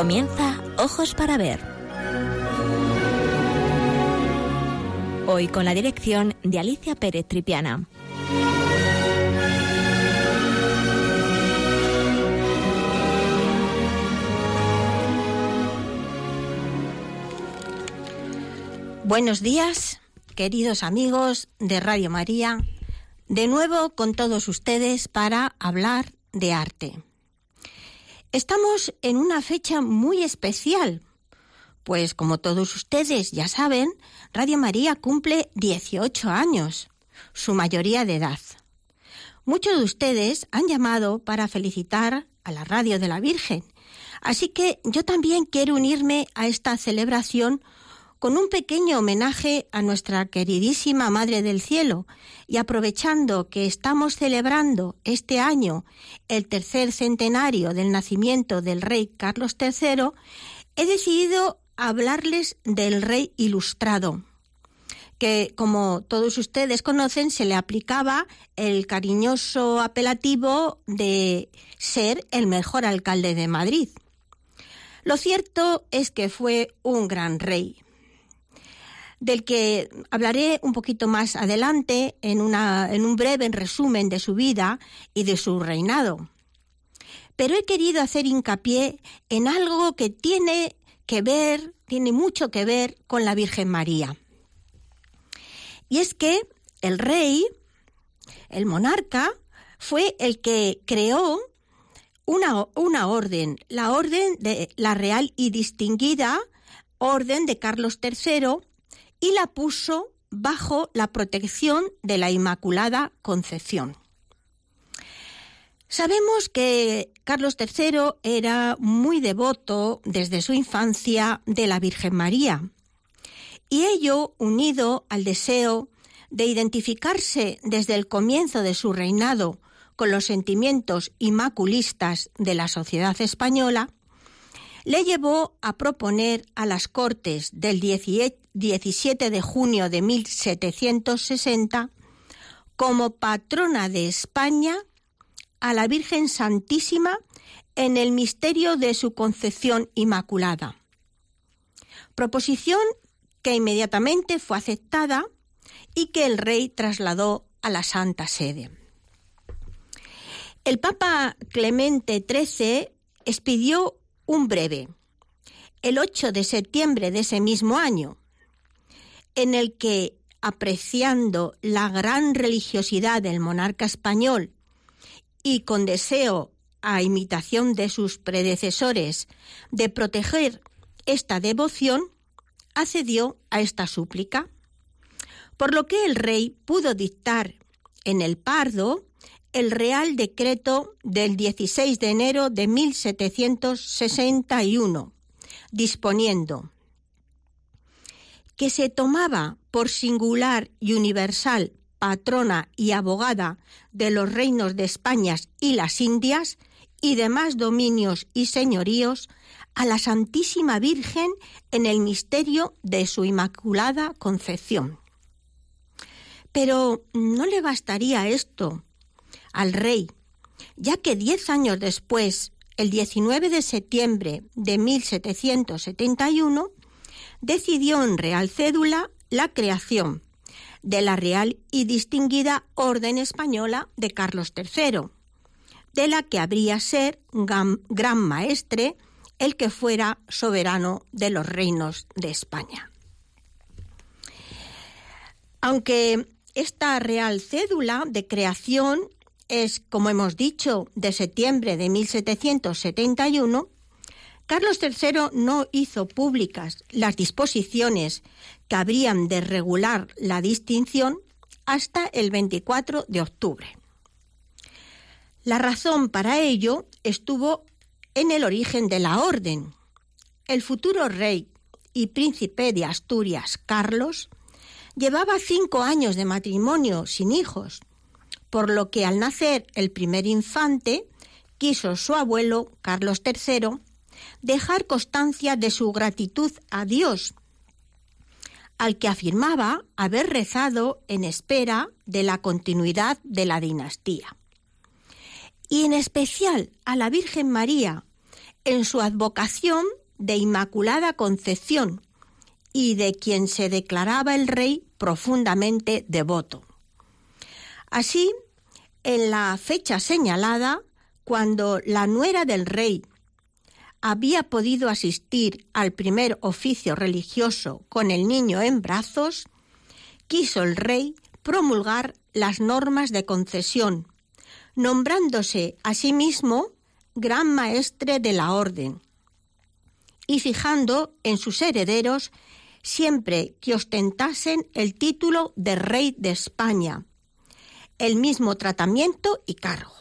Comienza Ojos para Ver. Hoy con la dirección de Alicia Pérez Tripiana. Buenos días, queridos amigos de Radio María, de nuevo con todos ustedes para hablar de arte. Estamos en una fecha muy especial, pues como todos ustedes ya saben, Radio María cumple 18 años, su mayoría de edad. Muchos de ustedes han llamado para felicitar a la Radio de la Virgen, así que yo también quiero unirme a esta celebración con un pequeño homenaje a nuestra queridísima Madre del Cielo y aprovechando que estamos celebrando este año el tercer centenario del nacimiento del rey Carlos III, he decidido hablarles del rey ilustrado que como todos ustedes conocen se le aplicaba el cariñoso apelativo de ser el mejor alcalde de Madrid. Lo cierto es que fue un gran rey, del que hablaré un poquito más adelante en, una, en un breve resumen de su vida y de su reinado. Pero he querido hacer hincapié en algo que tiene que ver, tiene mucho que ver con la Virgen María. Y es que el rey, el monarca, fue el que creó una, una, orden, la orden de la real y distinguida orden de Carlos III, y la puso bajo la protección de la Inmaculada Concepción. Sabemos que Carlos III era muy devoto desde su infancia de la Virgen María, y ello unido al deseo de identificarse desde el comienzo de su reinado con los sentimientos inmaculistas de la sociedad española, le llevó a proponer a las Cortes del 17 de junio de 1760 como patrona de España a la Virgen Santísima en el misterio de su concepción inmaculada. Proposición que inmediatamente fue aceptada y que el rey trasladó a la Santa Sede. El Papa Clemente XIII expidió un breve, el 8 de septiembre de ese mismo año, en el que, apreciando la gran religiosidad del monarca español y con deseo a imitación de sus predecesores de proteger esta devoción, accedió a esta súplica, por lo que el rey pudo dictar en el Pardo el Real Decreto del 16 de enero de 1761, disponiendo que se tomaba por singular y universal patrona y abogada de los reinos de España y las Indias y demás dominios y señoríos a la Santísima Virgen en el misterio de su Inmaculada Concepción. Pero no le bastaría esto al rey, ya que diez años después, el 19 de septiembre de 1771, decidió en Real Cédula la creación de la Real y Distinguida Orden Española de Carlos III, de la que habría ser gran maestre el que fuera soberano de los reinos de España. Aunque esta Real Cédula de creación es, como hemos dicho, de septiembre de 1771, Carlos III no hizo públicas las disposiciones que habrían de regular la distinción hasta el 24 de octubre. La razón para ello estuvo en el origen de la orden. El futuro rey y príncipe de Asturias, Carlos, llevaba cinco años de matrimonio sin hijos por lo que al nacer el primer infante quiso su abuelo, Carlos III, dejar constancia de su gratitud a Dios, al que afirmaba haber rezado en espera de la continuidad de la dinastía. Y en especial a la Virgen María, en su advocación de Inmaculada Concepción y de quien se declaraba el rey profundamente devoto. Así, en la fecha señalada, cuando la nuera del rey había podido asistir al primer oficio religioso con el niño en brazos, quiso el rey promulgar las normas de concesión, nombrándose a sí mismo gran maestre de la orden y fijando en sus herederos siempre que ostentasen el título de rey de España, el mismo tratamiento y cargo.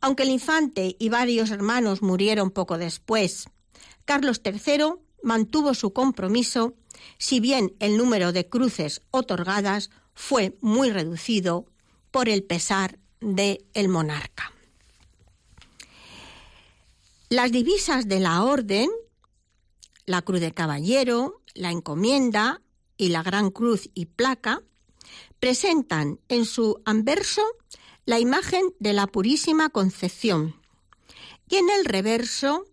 Aunque el infante y varios hermanos murieron poco después, Carlos III mantuvo su compromiso, si bien el número de cruces otorgadas fue muy reducido por el pesar del el monarca. Las divisas de la orden, la cruz de caballero, la encomienda y la gran cruz y placa, presentan en su anverso la imagen de la Purísima Concepción y en el reverso,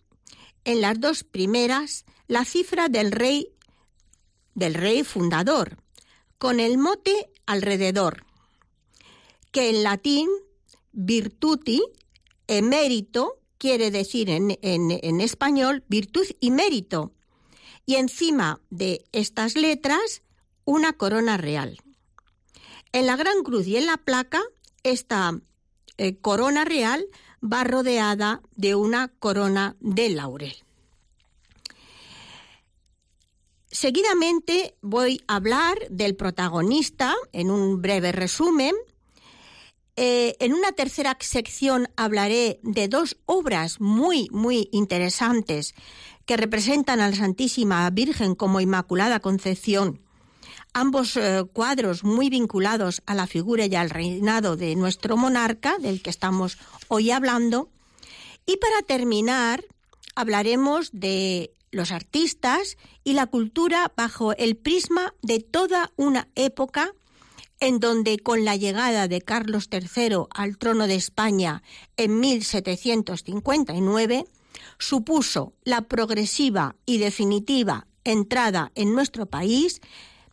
en las dos primeras, la cifra del rey del rey fundador, con el mote alrededor, que en latín virtuti emérito quiere decir en, en español virtud y mérito, y encima de estas letras una corona real. En la gran cruz y en la placa, esta eh, corona real va rodeada de una corona de laurel. Seguidamente voy a hablar del protagonista en un breve resumen. Eh, en una tercera sección hablaré de dos obras muy, muy interesantes que representan a la Santísima Virgen como Inmaculada Concepción ambos eh, cuadros muy vinculados a la figura y al reinado de nuestro monarca, del que estamos hoy hablando. Y para terminar, hablaremos de los artistas y la cultura bajo el prisma de toda una época en donde con la llegada de Carlos III al trono de España en 1759, supuso la progresiva y definitiva entrada en nuestro país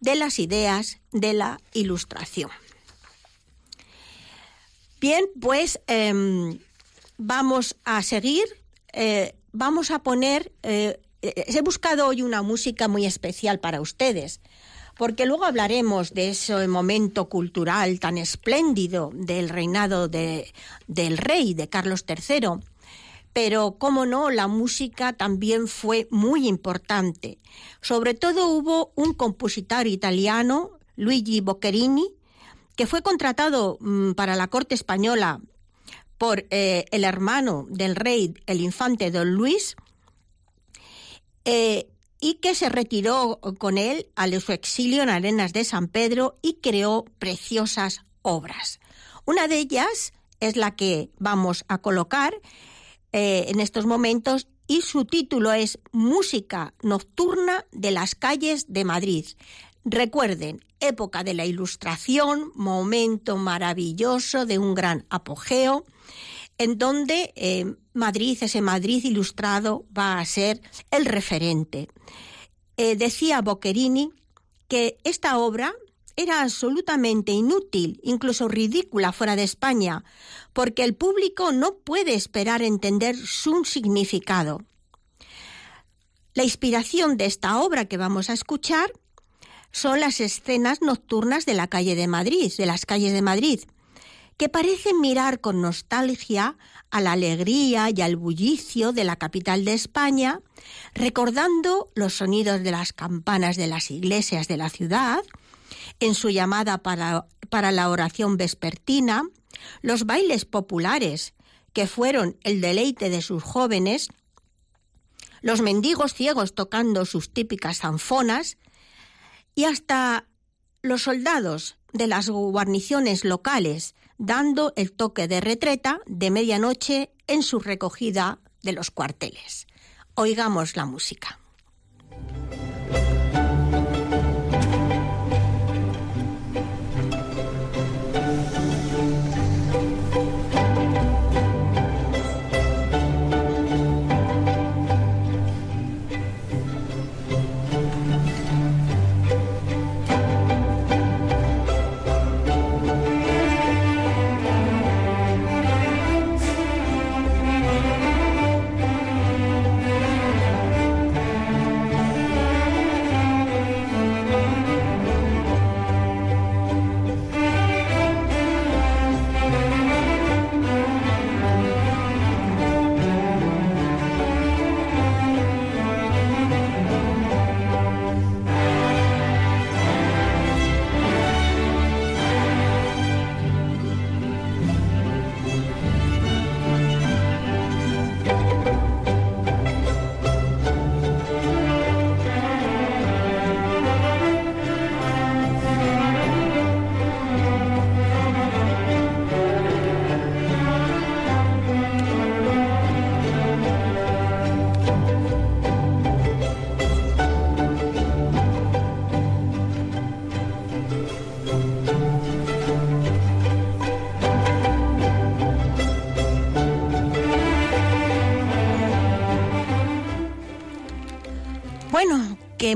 de las ideas de la ilustración. Bien, pues em, vamos a seguir, eh, vamos a poner, eh, he buscado hoy una música muy especial para ustedes, porque luego hablaremos de ese momento cultural tan espléndido del reinado de, del rey, de Carlos III pero, cómo no, la música también fue muy importante. Sobre todo hubo un compositor italiano, Luigi Boccherini, que fue contratado mm, para la corte española por eh, el hermano del rey, el infante don Luis, eh, y que se retiró con él a su exilio en Arenas de San Pedro y creó preciosas obras. Una de ellas es la que vamos a colocar, eh, en estos momentos y su título es Música Nocturna de las calles de Madrid. Recuerden, época de la Ilustración, momento maravilloso de un gran apogeo, en donde eh, Madrid, ese Madrid ilustrado, va a ser el referente. Eh, decía Boccherini que esta obra era absolutamente inútil, incluso ridícula fuera de España, porque el público no puede esperar entender su significado. La inspiración de esta obra que vamos a escuchar son las escenas nocturnas de la calle de Madrid, de las calles de Madrid, que parecen mirar con nostalgia a la alegría y al bullicio de la capital de España, recordando los sonidos de las campanas de las iglesias de la ciudad, en su llamada para, para la oración vespertina, los bailes populares, que fueron el deleite de sus jóvenes, los mendigos ciegos tocando sus típicas zanfonas, y hasta los soldados de las guarniciones locales dando el toque de retreta de medianoche en su recogida de los cuarteles. Oigamos la música.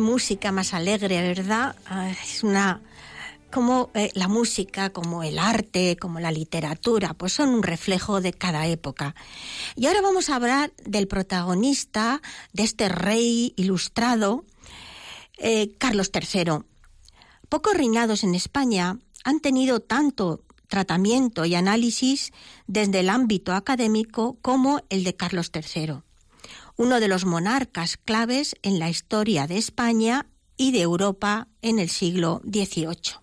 Música más alegre, ¿verdad? Ah, es una como eh, la música, como el arte, como la literatura, pues son un reflejo de cada época. Y ahora vamos a hablar del protagonista de este rey ilustrado, eh, Carlos III. Pocos reinados en España han tenido tanto tratamiento y análisis desde el ámbito académico como el de Carlos III, uno de los monarcas claves en la historia de España y de Europa en el siglo XVIII.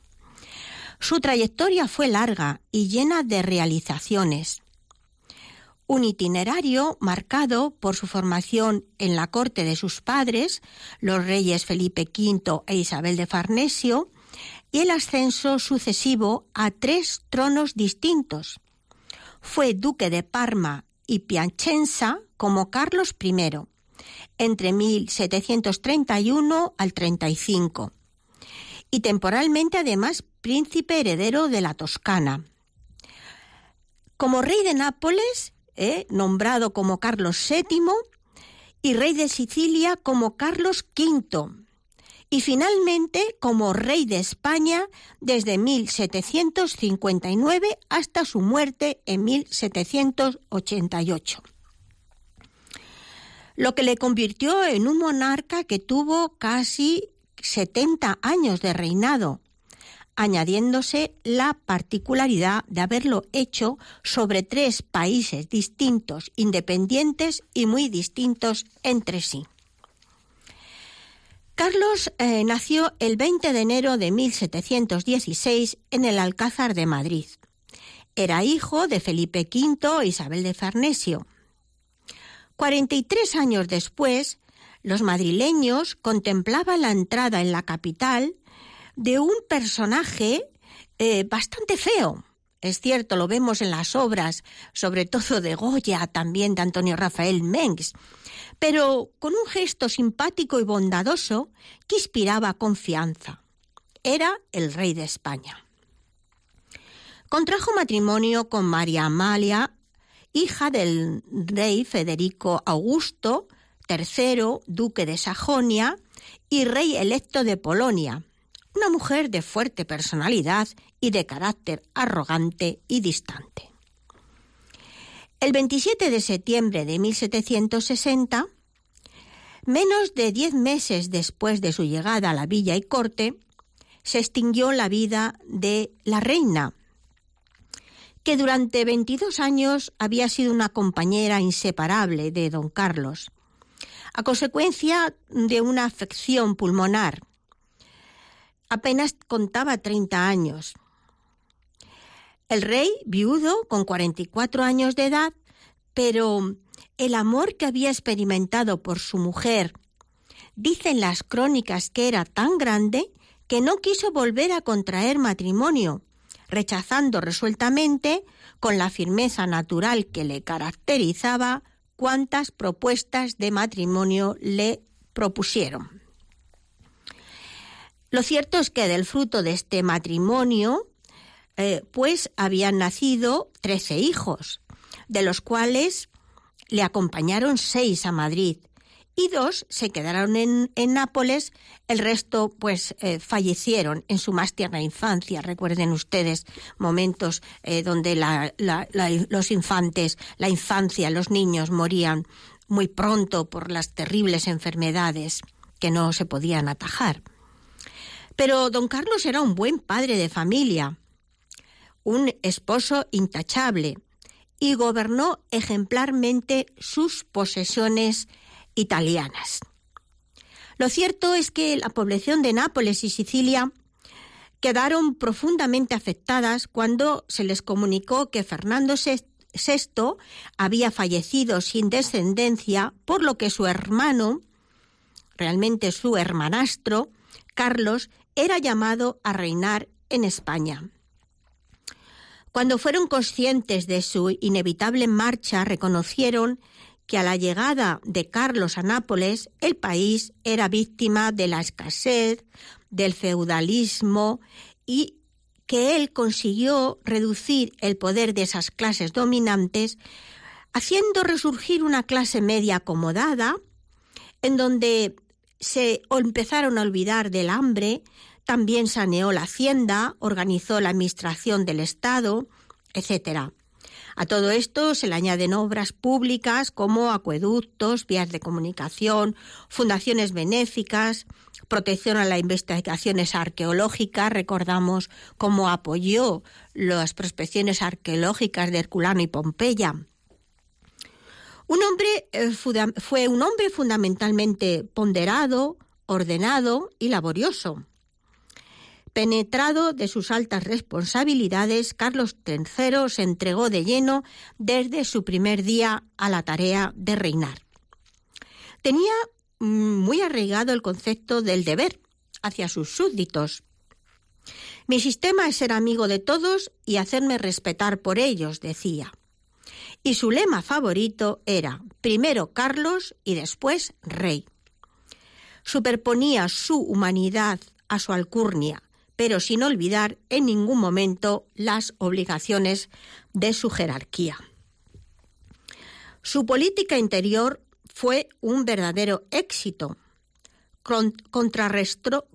Su trayectoria fue larga y llena de realizaciones. Un itinerario marcado por su formación en la corte de sus padres, los reyes Felipe V e Isabel de Farnesio, y el ascenso sucesivo a tres tronos distintos. Fue duque de Parma y Piacenza como Carlos I, entre 1731 al 35, y temporalmente además príncipe heredero de la Toscana. Como rey de Nápoles, eh, nombrado como Carlos VII, y rey de Sicilia como Carlos V, y finalmente como rey de España desde 1759 hasta su muerte en 1788 lo que le convirtió en un monarca que tuvo casi 70 años de reinado, añadiéndose la particularidad de haberlo hecho sobre tres países distintos, independientes y muy distintos entre sí. Carlos eh, nació el 20 de enero de 1716 en el Alcázar de Madrid. Era hijo de Felipe V e Isabel de Farnesio. 43 años después, los madrileños contemplaban la entrada en la capital de un personaje eh, bastante feo. Es cierto, lo vemos en las obras, sobre todo de Goya, también de Antonio Rafael Mengs, pero con un gesto simpático y bondadoso que inspiraba confianza. Era el rey de España. Contrajo matrimonio con María Amalia, hija del rey Federico Augusto III, duque de Sajonia y rey electo de Polonia, una mujer de fuerte personalidad y de carácter arrogante y distante. El 27 de septiembre de 1760, menos de diez meses después de su llegada a la villa y corte, se extinguió la vida de la reina, que durante 22 años había sido una compañera inseparable de don Carlos, a consecuencia de una afección pulmonar apenas contaba 30 años. El rey, viudo, con 44 años de edad, pero el amor que había experimentado por su mujer, dicen las crónicas que era tan grande que no quiso volver a contraer matrimonio, rechazando resueltamente, con la firmeza natural que le caracterizaba, cuantas propuestas de matrimonio le propusieron. Lo cierto es que del fruto de este matrimonio, eh, pues habían nacido trece hijos, de los cuales le acompañaron seis a Madrid y dos se quedaron en, Nápoles, el resto pues eh, fallecieron en su más tierna infancia. Recuerden ustedes momentos eh, donde los infantes, la infancia, los niños morían muy pronto por las terribles enfermedades que no se podían atajar. Pero don Carlos era un buen padre de familia, un esposo intachable y gobernó ejemplarmente sus posesiones italianas. Lo cierto es que la población de Nápoles y Sicilia quedaron profundamente afectadas cuando se les comunicó que Fernando VI había fallecido sin descendencia, por lo que su hermano, realmente su hermanastro, Carlos, era llamado a reinar en España. Cuando fueron conscientes de su inevitable marcha, reconocieron que a la llegada de Carlos a Nápoles el país era víctima de la escasez, del feudalismo y que él consiguió reducir el poder de esas clases dominantes, haciendo resurgir una clase media acomodada, en donde se empezaron a olvidar del hambre, también saneó la hacienda, organizó la administración del Estado, etc. A todo esto se le añaden obras públicas como acueductos, vías de comunicación, fundaciones benéficas, protección a las investigaciones arqueológicas. Recordamos cómo apoyó las prospecciones arqueológicas de Herculano y Pompeya. Un hombre eh, fue un hombre fundamentalmente ponderado, ordenado y laborioso. Penetrado de sus altas responsabilidades, Carlos III se entregó de lleno desde su primer día a la tarea de reinar. Tenía mm, muy arraigado el concepto del deber hacia sus súbditos. Mi sistema es ser amigo de todos y hacerme respetar por ellos, decía. Y su lema favorito era primero Carlos y después rey. Superponía su humanidad a su alcurnia, pero sin olvidar en ningún momento las obligaciones de su jerarquía. Su política interior fue un verdadero éxito. Contrarrestó,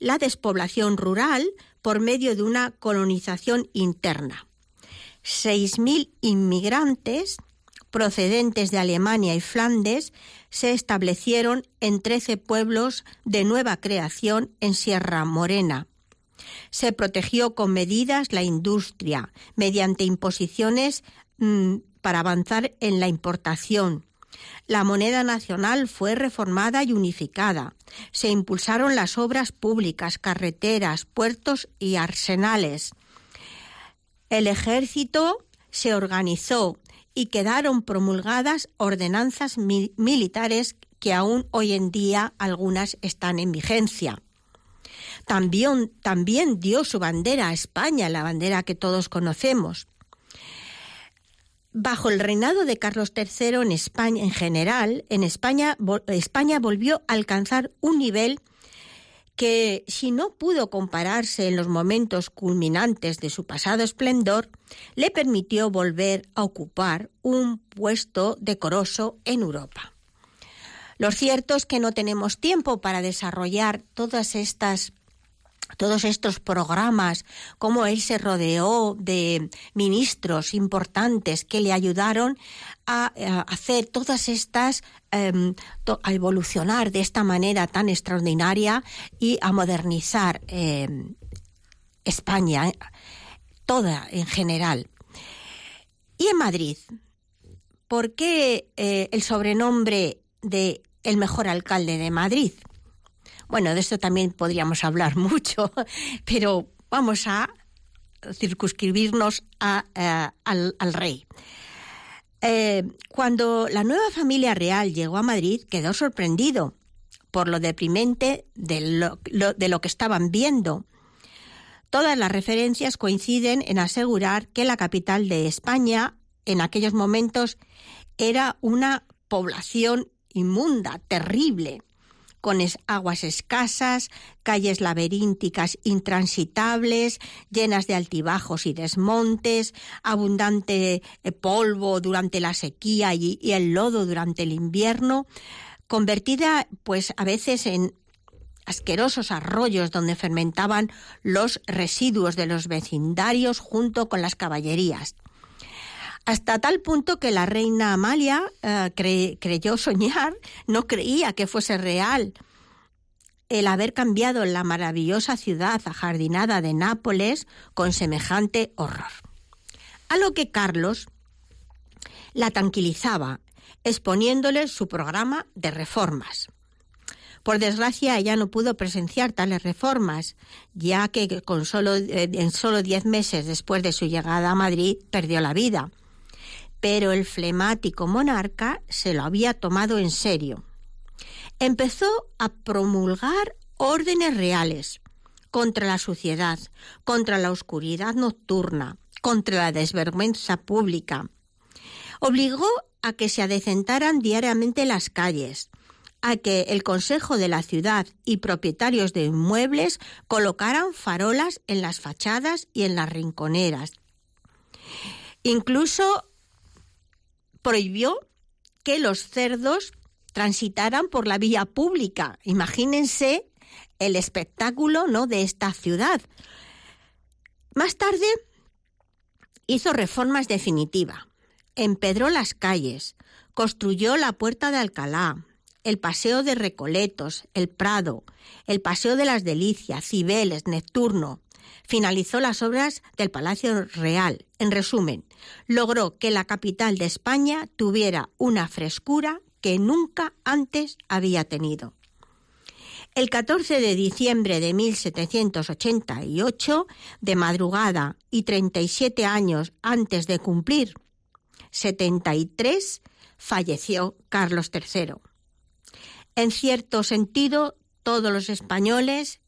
la despoblación rural por medio de una colonización interna. 6.000 inmigrantes procedentes de Alemania y Flandes se establecieron en trece pueblos de nueva creación en Sierra Morena. Se protegió con medidas la industria mediante imposiciones mm, para avanzar en la importación. La moneda nacional fue reformada y unificada. Se impulsaron las obras públicas, carreteras, puertos y arsenales. El ejército se organizó y quedaron promulgadas ordenanzas militares que aún hoy en día algunas están en vigencia. También, también dio su bandera a España, la bandera que todos conocemos. Bajo el reinado de Carlos III en España en general, en España, España volvió a alcanzar un nivel que si no pudo compararse en los momentos culminantes de su pasado esplendor, le permitió volver a ocupar un puesto decoroso en Europa. Lo cierto es que no tenemos tiempo para desarrollar todas estas todos estos programas, cómo él se rodeó de ministros importantes que le ayudaron a, hacer todas estas, em, a evolucionar de esta manera tan extraordinaria y a modernizar em, España, eh, toda en general. Y en Madrid, ¿por qué eh, el sobrenombre de el mejor alcalde de Madrid? Bueno, de esto también podríamos hablar mucho, pero vamos a circunscribirnos eh, al, rey. Eh, cuando la nueva familia real llegó a Madrid, quedó sorprendido por lo deprimente de lo, de lo que estaban viendo. Todas las referencias coinciden en asegurar que la capital de España en aquellos momentos era una población inmunda, terrible con aguas escasas, calles laberínticas intransitables, llenas de altibajos y desmontes, abundante eh, polvo durante la sequía y, y el lodo durante el invierno, convertida pues a veces en asquerosos arroyos donde fermentaban los residuos de los vecindarios junto con las caballerías hasta tal punto que la reina Amalia eh, creyó soñar, no creía que fuese real el haber cambiado la maravillosa ciudad ajardinada de Nápoles con semejante horror. A lo que Carlos la tranquilizaba, exponiéndole su programa de reformas. Por desgracia, ella no pudo presenciar tales reformas, ya que con solo, eh, en solo diez meses después de su llegada a Madrid perdió la vida pero el flemático monarca se lo había tomado en serio. Empezó a promulgar órdenes reales contra la suciedad, contra la oscuridad nocturna, contra la desvergüenza pública. Obligó a que se adecentaran diariamente las calles, a que el Consejo de la Ciudad y propietarios de inmuebles colocaran farolas en las fachadas y en las rinconeras. Incluso prohibió que los cerdos transitaran por la vía pública. Imagínense el espectáculo ¿no? de esta ciudad. Más tarde hizo reformas definitivas, empedró las calles, construyó la Puerta de Alcalá, el Paseo de Recoletos, el Prado, el Paseo de las Delicias, Cibeles, Nepturno. Finalizó las obras del Palacio Real. En resumen, logró que la capital de España tuviera una frescura que nunca antes había tenido. El 14 de diciembre de 1788, de madrugada y 37 años antes de cumplir 73, falleció Carlos III. En cierto sentido, todos los españoles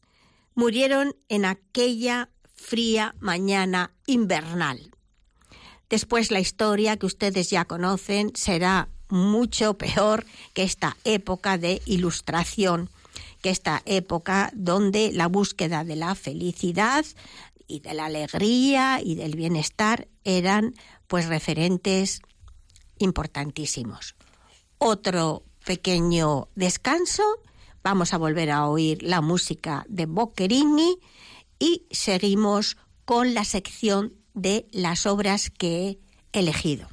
murieron en aquella fría mañana invernal. Después la historia que ustedes ya conocen será mucho peor que esta época de ilustración, que esta época donde la búsqueda de la felicidad y de la alegría y del bienestar eran pues referentes importantísimos. Otro pequeño descanso, vamos a volver a oír la música de Boccherini y seguimos con la sección de las obras que he elegido.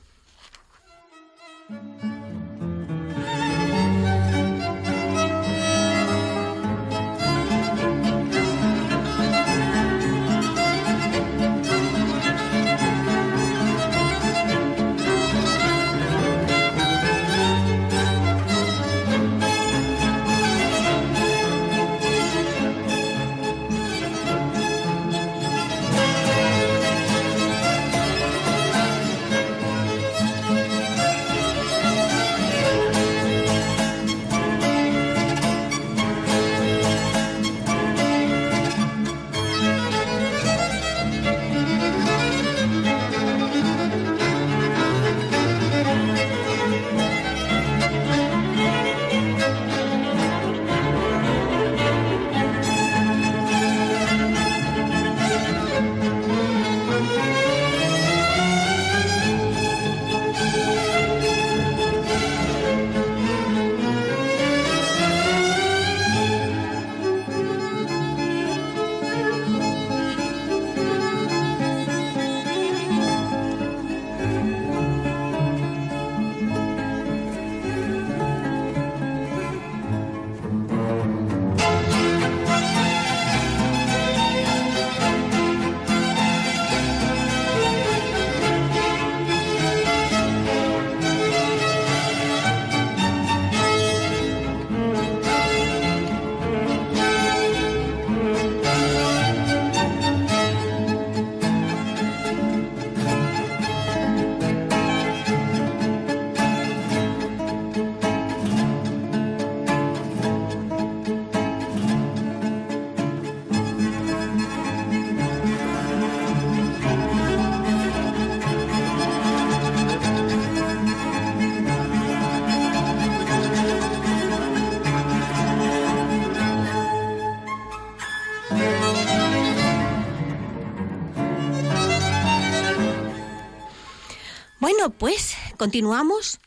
Pues continuamos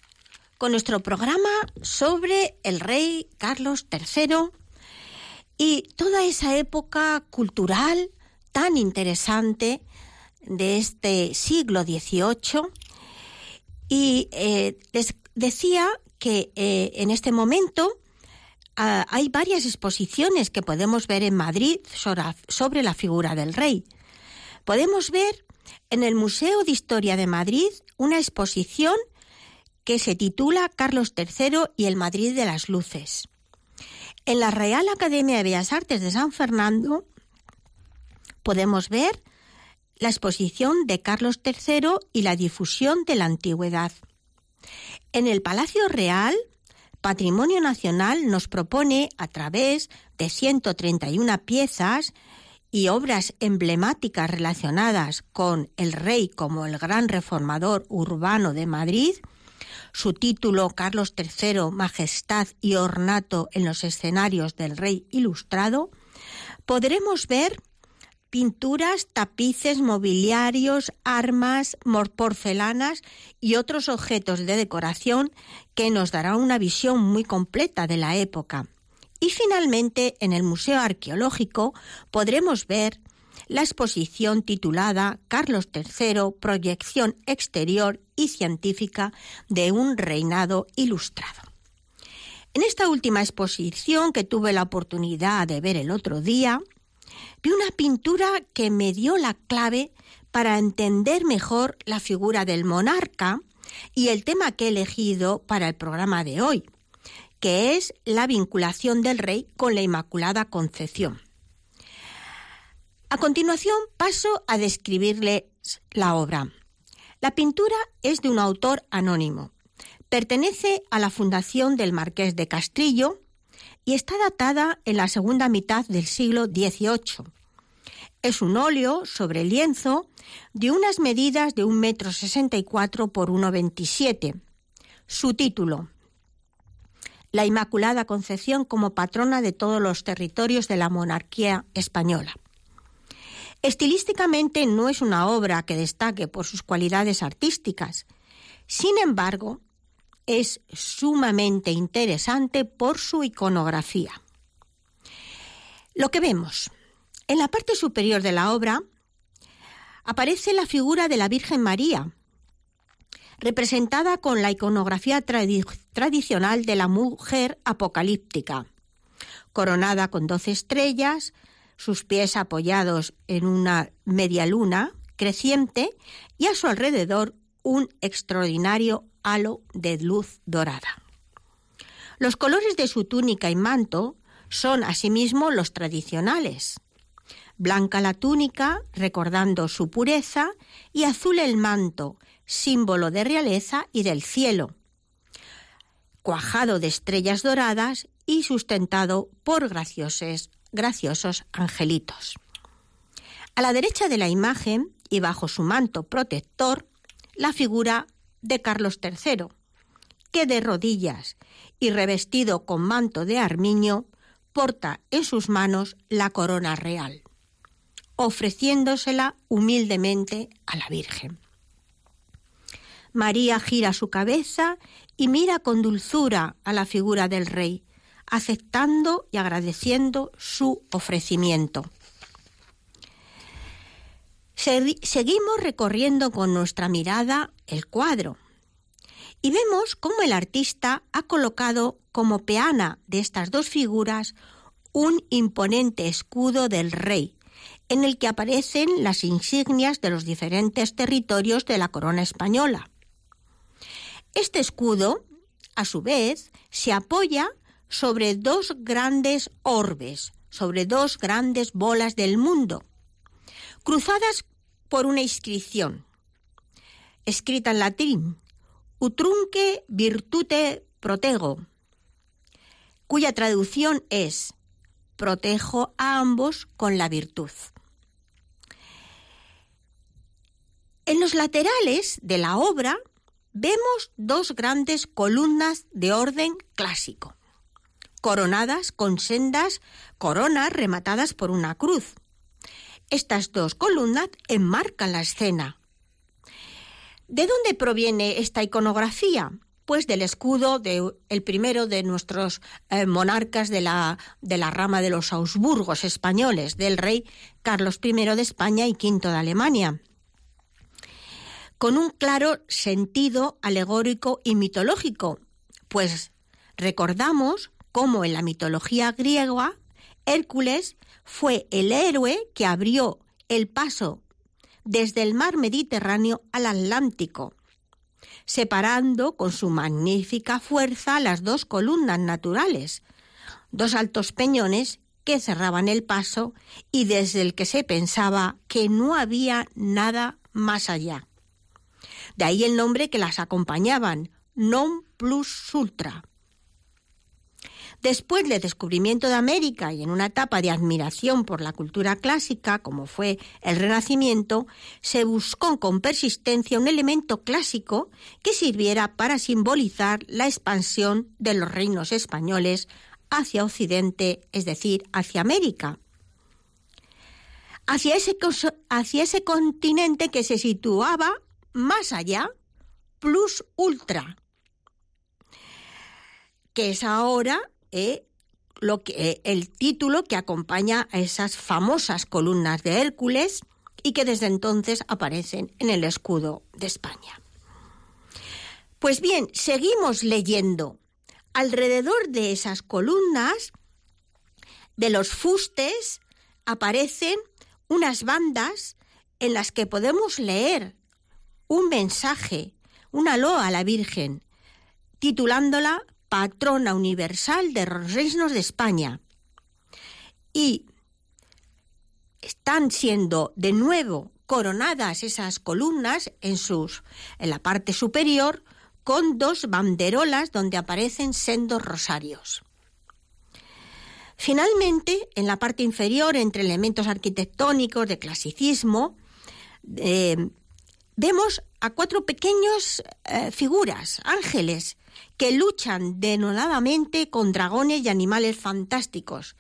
con nuestro programa sobre el rey Carlos III y toda esa época cultural tan interesante de este siglo XVIII. Y eh, les decía que eh, en este momento ah, hay varias exposiciones que podemos ver en Madrid sobre la figura del rey. Podemos ver en el Museo de Historia de Madrid una exposición que se titula Carlos III y el Madrid de las Luces. En la Real Academia de Bellas Artes de San Fernando podemos ver la exposición de Carlos III y la difusión de la antigüedad. En el Palacio Real, Patrimonio Nacional nos propone, a través de 131 piezas, y obras emblemáticas relacionadas con el rey como el gran reformador urbano de Madrid, su título Carlos III, Majestad y Ornato en los escenarios del Rey Ilustrado, podremos ver pinturas, tapices, mobiliarios, armas, porcelanas y otros objetos de decoración que nos dará una visión muy completa de la época. Y finalmente, en el Museo Arqueológico podremos ver la exposición titulada Carlos III, proyección exterior y científica de un reinado ilustrado. En esta última exposición que tuve la oportunidad de ver el otro día, vi una pintura que me dio la clave para entender mejor la figura del monarca y el tema que he elegido para el programa de hoy, que es la vinculación del rey con la Inmaculada Concepción. A continuación paso a describirles la obra. La pintura es de un autor anónimo. Pertenece a la fundación del Marqués de Castrillo y está datada en la segunda mitad del siglo XVIII. Es un óleo sobre lienzo de unas medidas de un metro sesenta y cuatro por 1,27. Su título, La Inmaculada Concepción como patrona de todos los territorios de la monarquía española. Estilísticamente no es una obra que destaque por sus cualidades artísticas. Sin embargo, es sumamente interesante por su iconografía. Lo que vemos. En la parte superior de la obra aparece la figura de la Virgen María, representada con la iconografía tradicional de la mujer apocalíptica, coronada con doce estrellas, sus pies apoyados en una media luna creciente y a su alrededor un extraordinario halo de luz dorada. Los colores de su túnica y manto son asimismo los tradicionales. Blanca la túnica, recordando su pureza, y azul el manto, símbolo de realeza y del cielo, cuajado de estrellas doradas y sustentado por graciosos, graciosos angelitos. A la derecha de la imagen y bajo su manto protector, la figura de Carlos III, que de rodillas y revestido con manto de armiño, porta en sus manos la corona real, ofreciéndosela humildemente a la Virgen. María gira su cabeza y mira con dulzura a la figura del rey, aceptando y agradeciendo su ofrecimiento. Seguimos recorriendo con nuestra mirada el cuadro y vemos cómo el artista ha colocado como peana de estas dos figuras un imponente escudo del rey, en el que aparecen las insignias de los diferentes territorios de la corona española. Este escudo, a su vez, se apoya sobre dos grandes orbes, sobre dos grandes bolas del mundo, cruzadas por una inscripción, escrita en latín, Utrunque virtute protego, cuya traducción es protejo a ambos con la virtud. En los laterales de la obra vemos dos grandes columnas de orden clásico coronadas con sendas coronas rematadas por una cruz. Estas dos columnas enmarcan la escena. ¿De dónde proviene esta iconografía? Pues del escudo de el primero de nuestros eh, monarcas de la, de la rama de los Augsburgos españoles, del rey Carlos I de España y V de Alemania con un claro sentido alegórico y mitológico, pues recordamos como en la mitología griega, Hércules fue el héroe que abrió el paso desde el mar Mediterráneo al Atlántico, separando con su magnífica fuerza las dos columnas naturales, dos altos peñones que cerraban el paso y desde el que se pensaba que no había nada más allá. De ahí el nombre que las acompañaban, non plus ultra. Después del descubrimiento de América y en una etapa de admiración por la cultura clásica, como fue el Renacimiento, se buscó con persistencia un elemento clásico que sirviera para simbolizar la expansión de los reinos españoles hacia Occidente, es decir, hacia América. hacia ese, hacia ese continente que se situaba más allá, plus ultra, que es ahora eh, lo que, eh, el título que acompaña a esas famosas columnas de Hércules y que desde entonces aparecen en el escudo de España. Pues bien, seguimos leyendo. Alrededor de esas columnas, de los fustes, aparecen unas bandas en las que podemos leer un mensaje, una loa a la Virgen, titulándola Patrona Universal de los Reinos de España. Y están siendo de nuevo coronadas esas columnas en, sus, en la parte superior con dos banderolas donde aparecen sendos rosarios. Finalmente, en la parte inferior, entre elementos arquitectónicos de clasicismo, eh, vemos a cuatro pequeños eh, figuras, ángeles, que luchan denodadamente con dragones y animales fantásticos,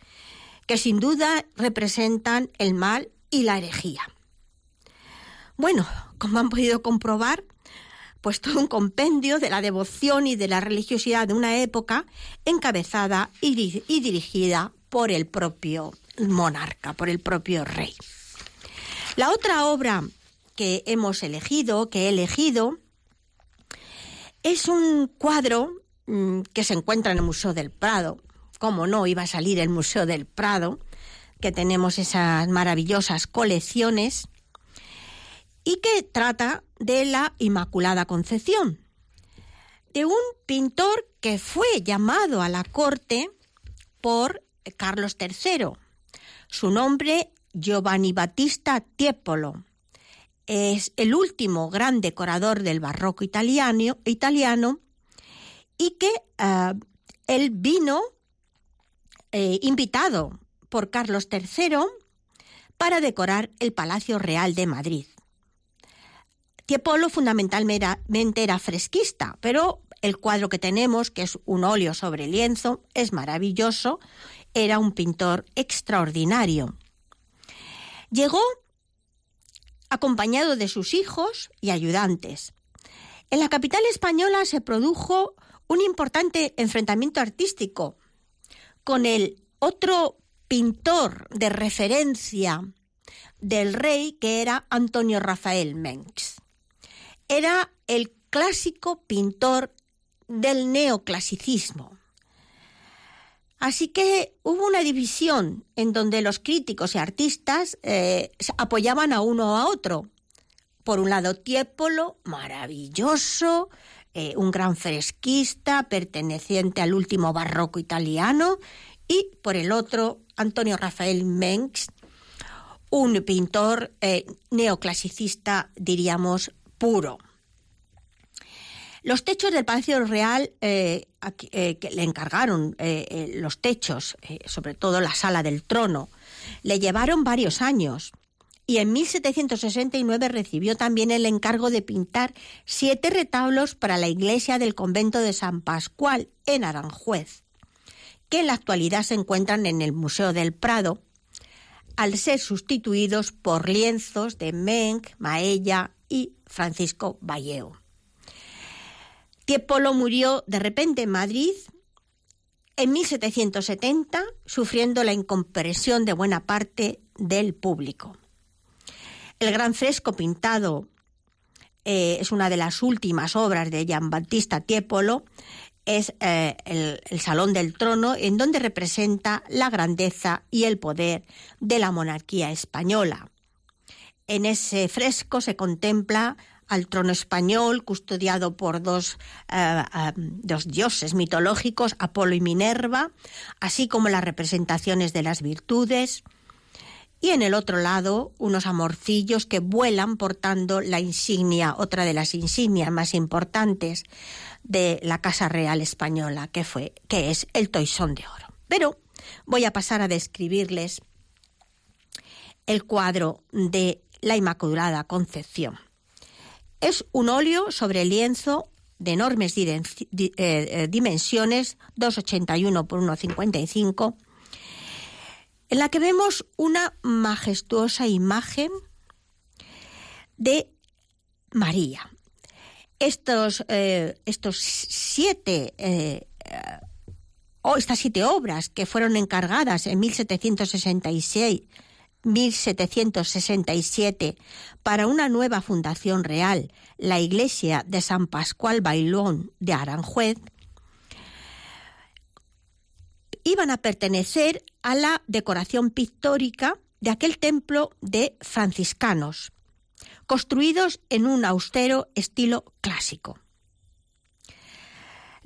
que sin duda representan el mal y la herejía. Bueno, como han podido comprobar, pues todo un compendio de la devoción y de la religiosidad de una época encabezada y, dirigida por el propio monarca, por el propio rey. La otra obra que hemos elegido, que he elegido, es un cuadro mm, que se encuentra en el Museo del Prado. Como no iba a salir el Museo del Prado, que tenemos esas maravillosas colecciones y que trata de la Inmaculada Concepción, de un pintor que fue llamado a la corte por Carlos III. Su nombre, Giovanni Battista Tiepolo. Es el último gran decorador del barroco italiano, y que eh, él vino eh, invitado por Carlos III para decorar el Palacio Real de Madrid. Tiepolo fundamentalmente era fresquista, pero el cuadro que tenemos, que es un óleo sobre lienzo, es maravilloso. Era un pintor extraordinario. Llegó acompañado de sus hijos y ayudantes. En la capital española se produjo un importante enfrentamiento artístico con el otro pintor de referencia del rey que era Antonio Rafael Mengs era el clásico pintor del neoclasicismo. Así que hubo una división en donde los críticos y artistas eh, apoyaban a uno a otro. Por un lado, Tiepolo, maravilloso, eh, un gran fresquista perteneciente al último barroco italiano, y por el otro, Antonio Rafael Mengs, un pintor eh, neoclasicista, diríamos, puro. Los techos del Palacio Real eh, eh, que le encargaron eh, los techos, sobre todo la sala del trono, le llevaron varios años y en 1769 recibió también el encargo de pintar siete retablos para la iglesia del convento de San Pascual en Aranjuez, que en la actualidad se encuentran en el Museo del Prado, al ser sustituidos por lienzos de Menck, Maella y Francisco Valleo. Tiepolo murió de repente en Madrid en 1770, sufriendo la incompresión de buena parte del público. El gran fresco pintado eh, es una de las últimas obras de Gian Battista Tiepolo, es eh, el, Salón del Trono, en donde representa la grandeza y el poder de la monarquía española. En ese fresco se contempla al trono español, custodiado por dos, eh, dos, dioses mitológicos, Apolo y Minerva, así como las representaciones de las virtudes. Y en el otro lado, unos amorcillos que vuelan portando la insignia, otra de las insignias más importantes de la Casa Real Española, que, fue, que es el toisón de oro. Pero voy a pasar a describirles el cuadro de la Inmaculada Concepción. Es un óleo sobre lienzo de enormes eh, eh, dimensiones, 2,81 por 1,55, en la que vemos una majestuosa imagen de María. Estos, eh, estos siete estas siete obras que fueron encargadas en 1766 1767 para una nueva fundación real, la iglesia de San Pascual Bailón de Aranjuez, iban a pertenecer a la decoración pictórica de aquel templo de franciscanos, construidos en un austero estilo clásico.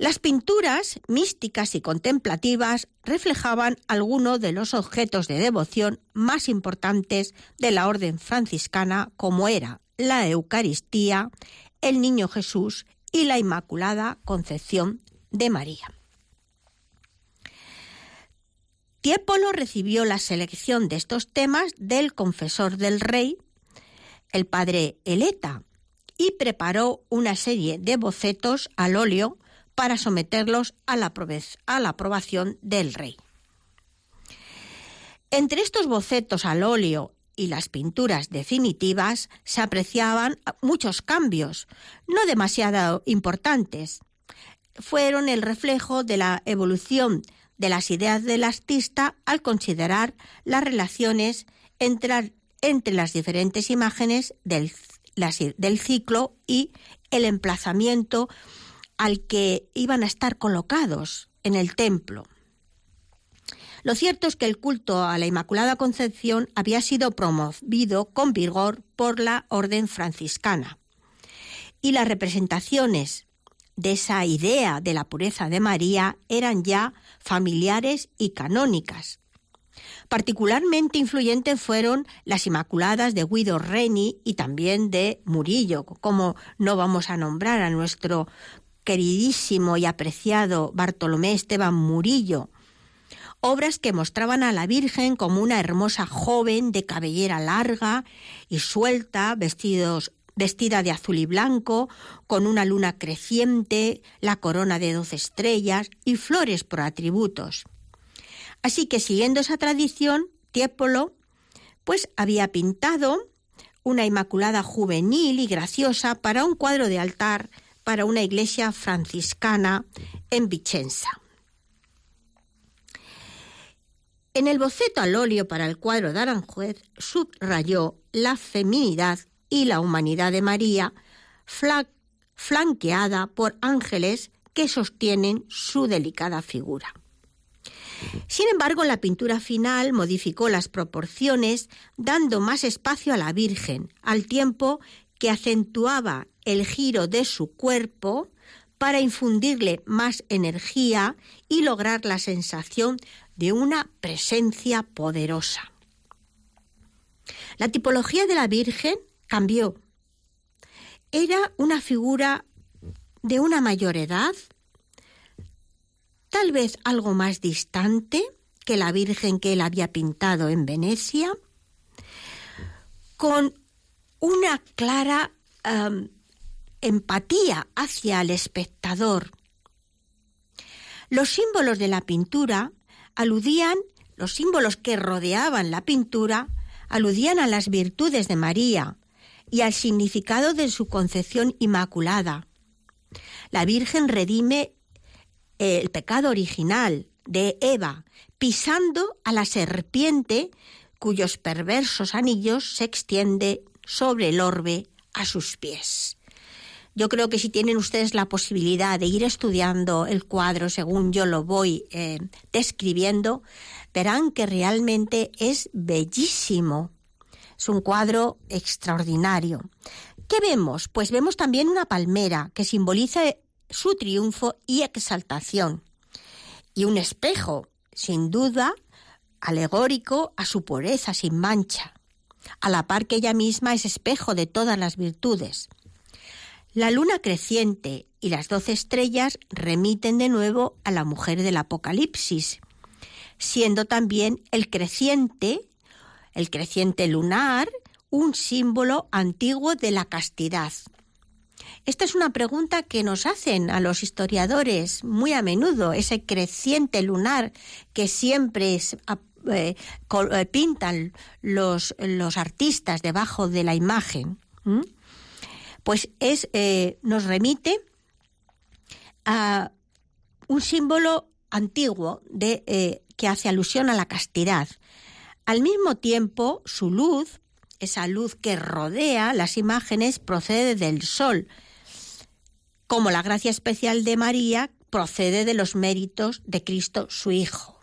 Las pinturas místicas y contemplativas reflejaban algunos de los objetos de devoción más importantes de la orden franciscana, como era la Eucaristía, el Niño Jesús y la Inmaculada Concepción de María. Tiepolo recibió la selección de estos temas del confesor del rey, el padre Eleta, y preparó una serie de bocetos al óleo para someterlos a la, aprobación del rey. Entre estos bocetos al óleo y las pinturas definitivas se apreciaban muchos cambios, no demasiado importantes. Fueron el reflejo de la evolución de las ideas del artista al considerar las relaciones entre, entre las diferentes imágenes del, del ciclo y el emplazamiento al que iban a estar colocados en el templo. Lo cierto es que el culto a la Inmaculada Concepción había sido promovido con vigor por la Orden franciscana y las representaciones de esa idea de la pureza de María eran ya familiares y canónicas. Particularmente influyentes fueron las Inmaculadas de Guido Reni y también de Murillo, como no vamos a nombrar a nuestro queridísimo y apreciado Bartolomé Esteban Murillo, obras que mostraban a la Virgen como una hermosa joven de cabellera larga y suelta, vestida de azul y blanco, con una luna creciente, la corona de doce estrellas y flores por atributos. Así que siguiendo esa tradición, Tiepolo pues había pintado una Inmaculada juvenil y graciosa para un cuadro de altar para una iglesia franciscana en Vicenza. En el boceto al óleo para el cuadro de Aranjuez subrayó la feminidad y la humanidad de María, flanqueada por ángeles que sostienen su delicada figura. Sin embargo, la pintura final modificó las proporciones, dando más espacio a la Virgen, al tiempo que acentuaba el giro de su cuerpo para infundirle más energía y lograr la sensación de una presencia poderosa. La tipología de la Virgen cambió. Era una figura de una mayor edad, tal vez algo más distante que la Virgen que él había pintado en Venecia, con una clara empatía hacia el espectador. Los símbolos de la pintura aludían, los símbolos que rodeaban la pintura, aludían a las virtudes de María y al significado de su concepción inmaculada. La Virgen redime el pecado original de Eva, pisando a la serpiente cuyos perversos anillos se extiende sobre el orbe a sus pies. Yo creo que si tienen ustedes la posibilidad de ir estudiando el cuadro según yo lo voy eh, describiendo, verán que realmente es bellísimo. Es un cuadro extraordinario. ¿Qué vemos? Pues vemos también una palmera que simboliza su triunfo y exaltación. Y un espejo, sin duda, alegórico a su pureza sin mancha a la par que ella misma es espejo de todas las virtudes. La luna creciente y las doce estrellas remiten de nuevo a la mujer del Apocalipsis, siendo también el creciente, el creciente lunar, un símbolo antiguo de la castidad. Esta es una pregunta que nos hacen a los historiadores muy a menudo, ese creciente lunar que siempre eh, eh, pintan los, los, artistas debajo de la imagen, pues es, nos remite a un símbolo antiguo de, que hace alusión a la castidad. Al mismo tiempo, su luz, esa luz que rodea las imágenes, procede del sol, como la gracia especial de María procede de los méritos de Cristo su Hijo.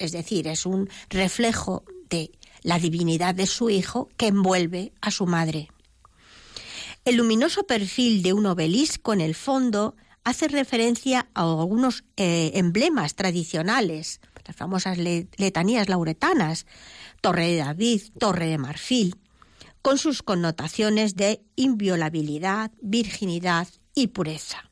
Es decir, es un reflejo de la divinidad de su Hijo que envuelve a su madre. El luminoso perfil de un obelisco en el fondo hace referencia a algunos eh, emblemas tradicionales, las famosas letanías lauretanas, Torre de David, Torre de Marfil, con sus connotaciones de inviolabilidad, virginidad y pureza.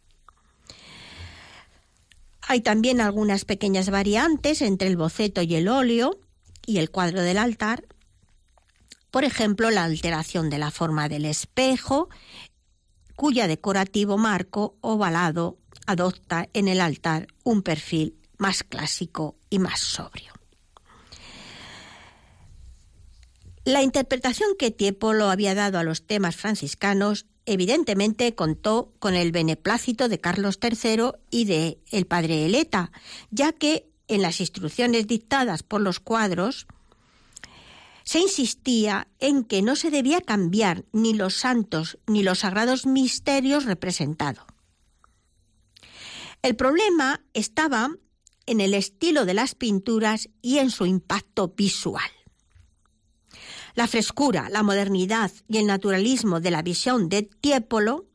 Hay también algunas pequeñas variantes entre el boceto y el óleo y el cuadro del altar. Por ejemplo, la alteración de la forma del espejo, cuya decorativo marco ovalado adopta en el altar un perfil más clásico y más sobrio. La interpretación que Tiepolo había dado a los temas franciscanos evidentemente contó con el beneplácito de Carlos III y de el padre Eleta, ya que en las instrucciones dictadas por los cuadros se insistía en que no se debía cambiar ni los santos ni los sagrados misterios representados. El problema estaba en el estilo de las pinturas y en su impacto visual. La frescura, la modernidad y el naturalismo de la visión de Tiepolo,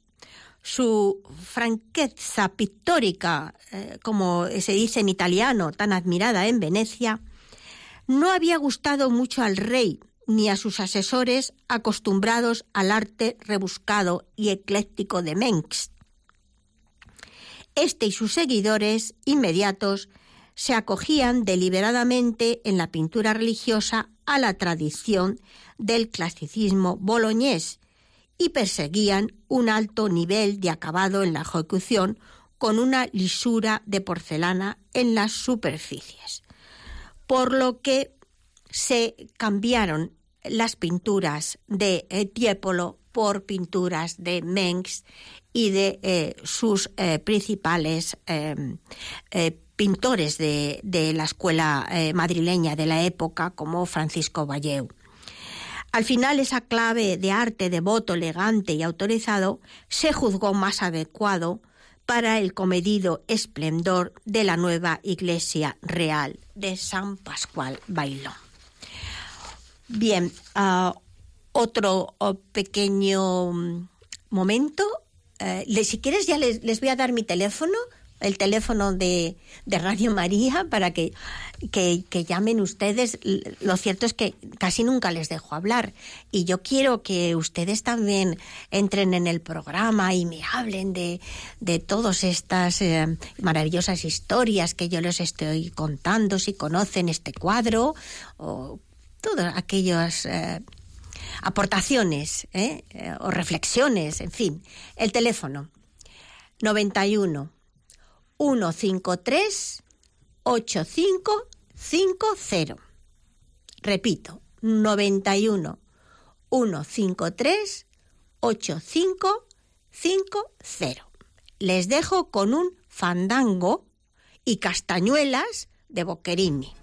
su franqueza pictórica, eh, como se dice en italiano, tan admirada en Venecia, no había gustado mucho al rey ni a sus asesores acostumbrados al arte rebuscado y ecléctico de Mengs. Este y sus seguidores inmediatos se acogían deliberadamente en la pintura religiosa a la tradición del clasicismo boloñés y perseguían un alto nivel de acabado en la ejecución con una lisura de porcelana en las superficies. Por lo que se cambiaron las pinturas de Tiepolo por pinturas de Mengs y de eh, sus eh, principales eh, pintores de, la escuela eh, madrileña de la época, como Francisco Valleu. Al final, esa clave de arte devoto, elegante y autorizado se juzgó más adecuado para el comedido esplendor de la nueva iglesia real de San Pascual Bailón. Bien, ah, otro oh, pequeño mm, momento. Eh, si quieres, ya les voy a dar mi teléfono el teléfono de, Radio María para que, que, llamen ustedes. Lo cierto es que casi nunca les dejo hablar y yo quiero que ustedes también entren en el programa y me hablen de, de todas estas eh, maravillosas historias que yo les estoy contando, si conocen este cuadro o todas aquellas... Eh, aportaciones eh, o reflexiones, en fin. El teléfono 91 153 8550. Repito, 91 153 8550. Les dejo con un fandango y castañuelas de Boccherini.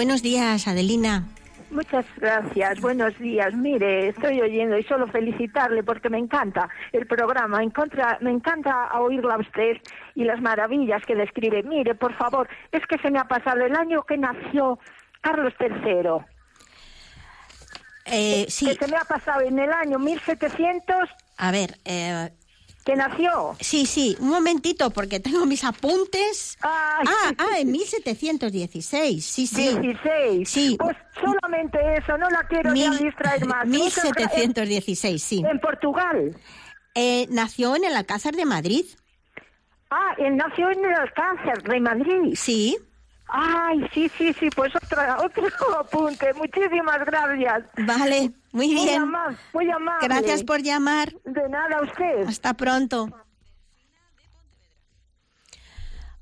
Buenos días, Adelina. Muchas gracias, buenos días. Mire, estoy oyendo y solo felicitarle porque me encanta el programa, me encanta, me encanta oírla a usted y las maravillas que describe. Mire, por favor, es que se me ha pasado el año que nació Carlos III. Eh, sí. Que se me ha pasado en el año 1700. A ver, eh, que nació. Sí, sí, un momentito, porque tengo mis apuntes. Ay. Ah, ah, en 1716, sí, sí. 16. Sí. Pues solamente eso, no la quiero ya distraer más. 1716, sí. En Portugal. Eh, nació en el Alcázar de Madrid. Ah, él nació en el Alcázar de Madrid. Sí. Ay, sí, sí, sí, pues otro, otro apunte. Muchísimas gracias. Vale, muy bien. Muy amable, muy amable. Gracias por llamar. De nada a usted. Hasta pronto.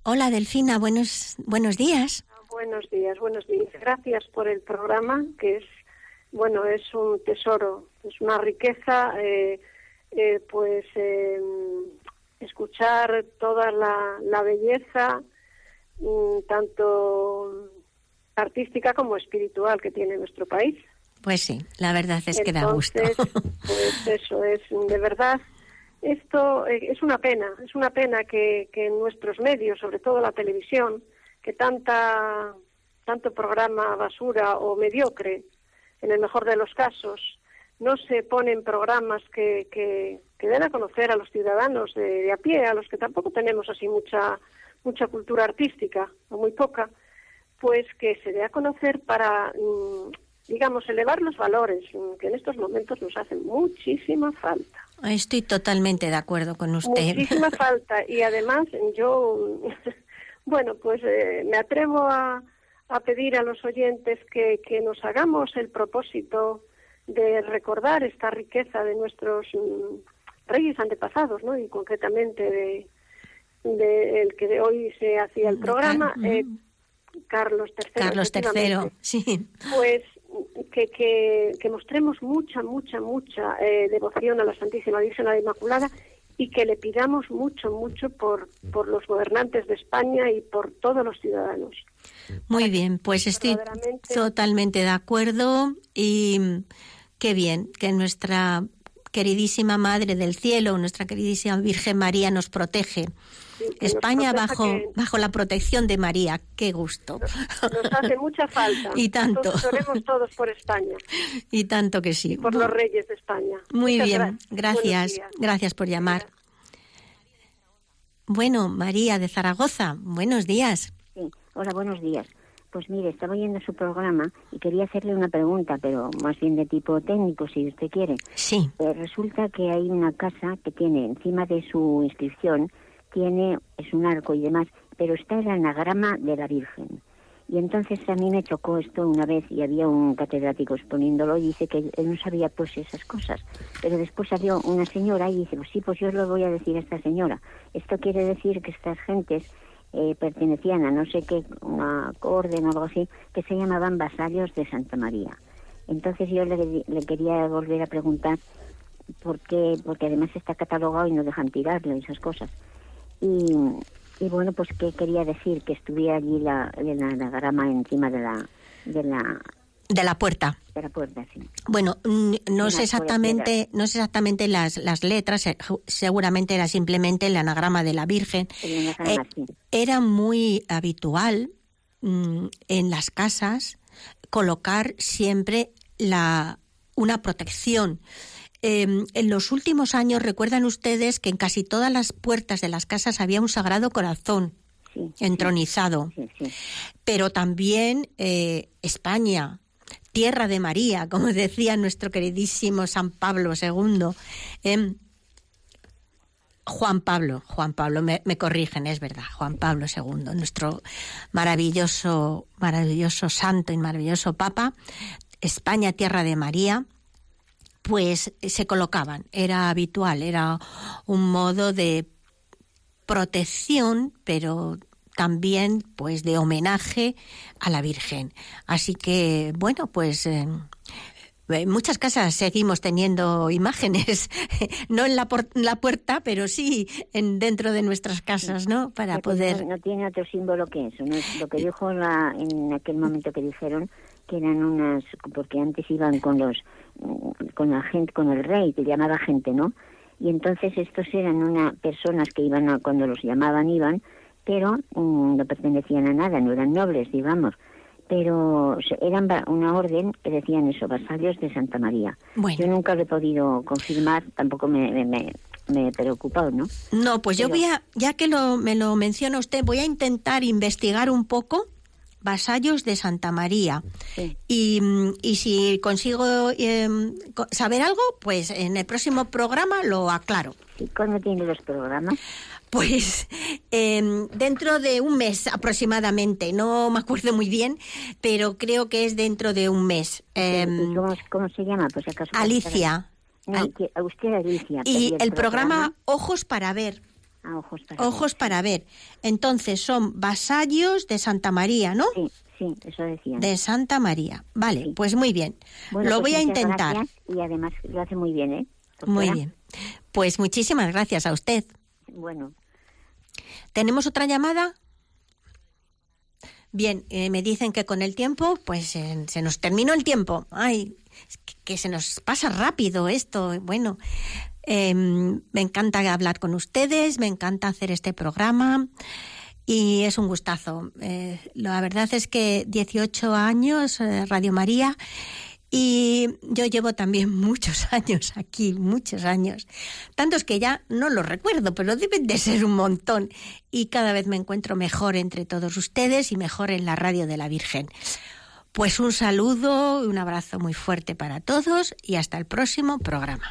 Hola, Delfina, buenos, buenos días. Buenos días, buenos días. Gracias por el programa, que es, bueno, es un tesoro, es una riqueza, eh, eh, pues, eh, escuchar toda la, la belleza, tanto artística como espiritual que tiene nuestro país. Pues sí, la verdad es que da gusto. Pues eso es, de verdad, esto eh, es una pena, es una pena que, que en nuestros medios, sobre todo la televisión, que tanta tanto programa basura o mediocre, en el mejor de los casos, no se ponen programas que, que, que den a conocer a los ciudadanos de, de, a pie, a los que tampoco tenemos así mucha mucha cultura artística o muy poca, pues que se dé a conocer para mm, digamos, elevar los valores, que en estos momentos nos hacen muchísima falta. Estoy totalmente de acuerdo con usted. Muchísima falta. Y además, yo, bueno, pues eh, me atrevo a, a, pedir a los oyentes que, que, nos hagamos el propósito de recordar esta riqueza de nuestros mm, reyes antepasados, ¿no? Y concretamente de, de el que de hoy se hacía el programa. Eh, Carlos III. Carlos III, sí. Pues que, que, que, mostremos mucha, mucha, mucha eh, devoción a la Santísima Virgen, a la Inmaculada, y que le pidamos mucho, mucho por, por los gobernantes de España y por todos los ciudadanos. Muy bien, pues estoy totalmente de acuerdo y qué bien que nuestra queridísima Madre del Cielo, nuestra queridísima Virgen María nos protege. España bajo que... bajo la protección de María, qué gusto. Nos, nos hace mucha falta. y tanto. Oremos todos por España. Y tanto que sí. Por los reyes de España. Muy Muchas bien, gracias. gracias. Gracias por llamar. Bueno, María de Zaragoza, buenos días. Sí, hola, buenos días. Pues mire, estaba oyendo su programa y quería hacerle una pregunta, pero más bien de tipo técnico, si usted quiere. Sí. Eh, resulta que hay una casa que tiene encima de su inscripción, tiene, es un arco y demás, pero está el anagrama de la Virgen. Y entonces a mí me chocó esto una vez y había un catedrático exponiéndolo y dice que él no sabía pues esas cosas. Pero después salió una señora y dice, pues sí, pues yo lo voy a decir a esta señora. Esto quiere decir que estas gentes eh, pertenecían a no sé qué, una orden o algo así, que se llamaban vasallos de Santa María. Entonces yo le, le quería volver a preguntar por qué, porque además está catalogado y no dejan tirarlo y esas cosas. Y, y bueno, pues qué quería decir que estuviera allí la, el anagrama encima de la, de la de la puerta. De la puerta, sí. Bueno, no sé exactamente, no sé exactamente las, las letras, seguramente era simplemente el anagrama de la Virgen. El anagrama, eh, sí. Era muy habitual mmm, en las casas colocar siempre la, una protección. Eh, en los últimos años recuerdan ustedes que en casi todas las puertas de las casas había un sagrado corazón sí, entronizado. Sí, sí, Pero también eh, España, tierra de María, como decía nuestro queridísimo San Pablo II. Eh, Juan Pablo, Juan Pablo, me, me, corrigen, es verdad, Juan Pablo II, nuestro maravilloso, maravilloso santo y maravilloso Papa, España, tierra de María, pues se colocaban, era habitual, era un modo de protección, pero también pues de homenaje a la Virgen. Así que, bueno, pues eh, En muchas casas seguimos teniendo imágenes, no en la, la puerta, pero sí en dentro de nuestras casas, ¿no? Para poder. No, tiene otro símbolo que eso. ¿no? Lo que dijo la, en aquel momento que dijeron que eran unas, porque antes iban con los, con la gente, con el rey, que llamaba gente, ¿no? Y entonces estos eran una personas que iban a, cuando los llamaban iban, pero mm, no pertenecían a nada, no eran nobles, digamos pero eran una orden que decían eso, vasallos de Santa María. Yo nunca lo he podido confirmar, tampoco me, me, me he preocupado, ¿no? No, pues yo voy a, ya que lo, me lo menciona usted, voy a intentar investigar un poco vasallos de Santa María. Y, y, si consigo em, saber algo, pues en el próximo programa lo aclaro. ¿Y cuándo tiene los programas? Pues em, dentro de un mes aproximadamente, no me acuerdo muy bien, pero creo que es dentro de un mes. Em, cómo, se llama? Pues acaso Alicia. usted Alicia. Y el, programa, Ojos para Ver. Ojos para ojos para ver. Entonces son vasallos de Santa María, ¿no? Sí, sí, eso decía. De Santa María. Vale, pues muy bien. lo pues voy a intentar. Y además lo hace muy bien, ¿eh? muy bien. Pues muchísimas gracias a usted. Bueno. ¿Tenemos otra llamada? Bien, eh, me dicen que con el tiempo, pues eh, se nos terminó el tiempo. Ay, que, se nos pasa rápido esto. Bueno, em, me encanta hablar con ustedes, me encanta hacer este programa y es un gustazo. Eh, la verdad es que 18 años, Radio María, y yo llevo también muchos años aquí, muchos años. Tantos que ya no los recuerdo, pero deben de ser un montón. Y cada vez me encuentro mejor entre todos ustedes y mejor en la radio de la Virgen. Pues un saludo, un abrazo muy fuerte para todos y hasta el próximo programa.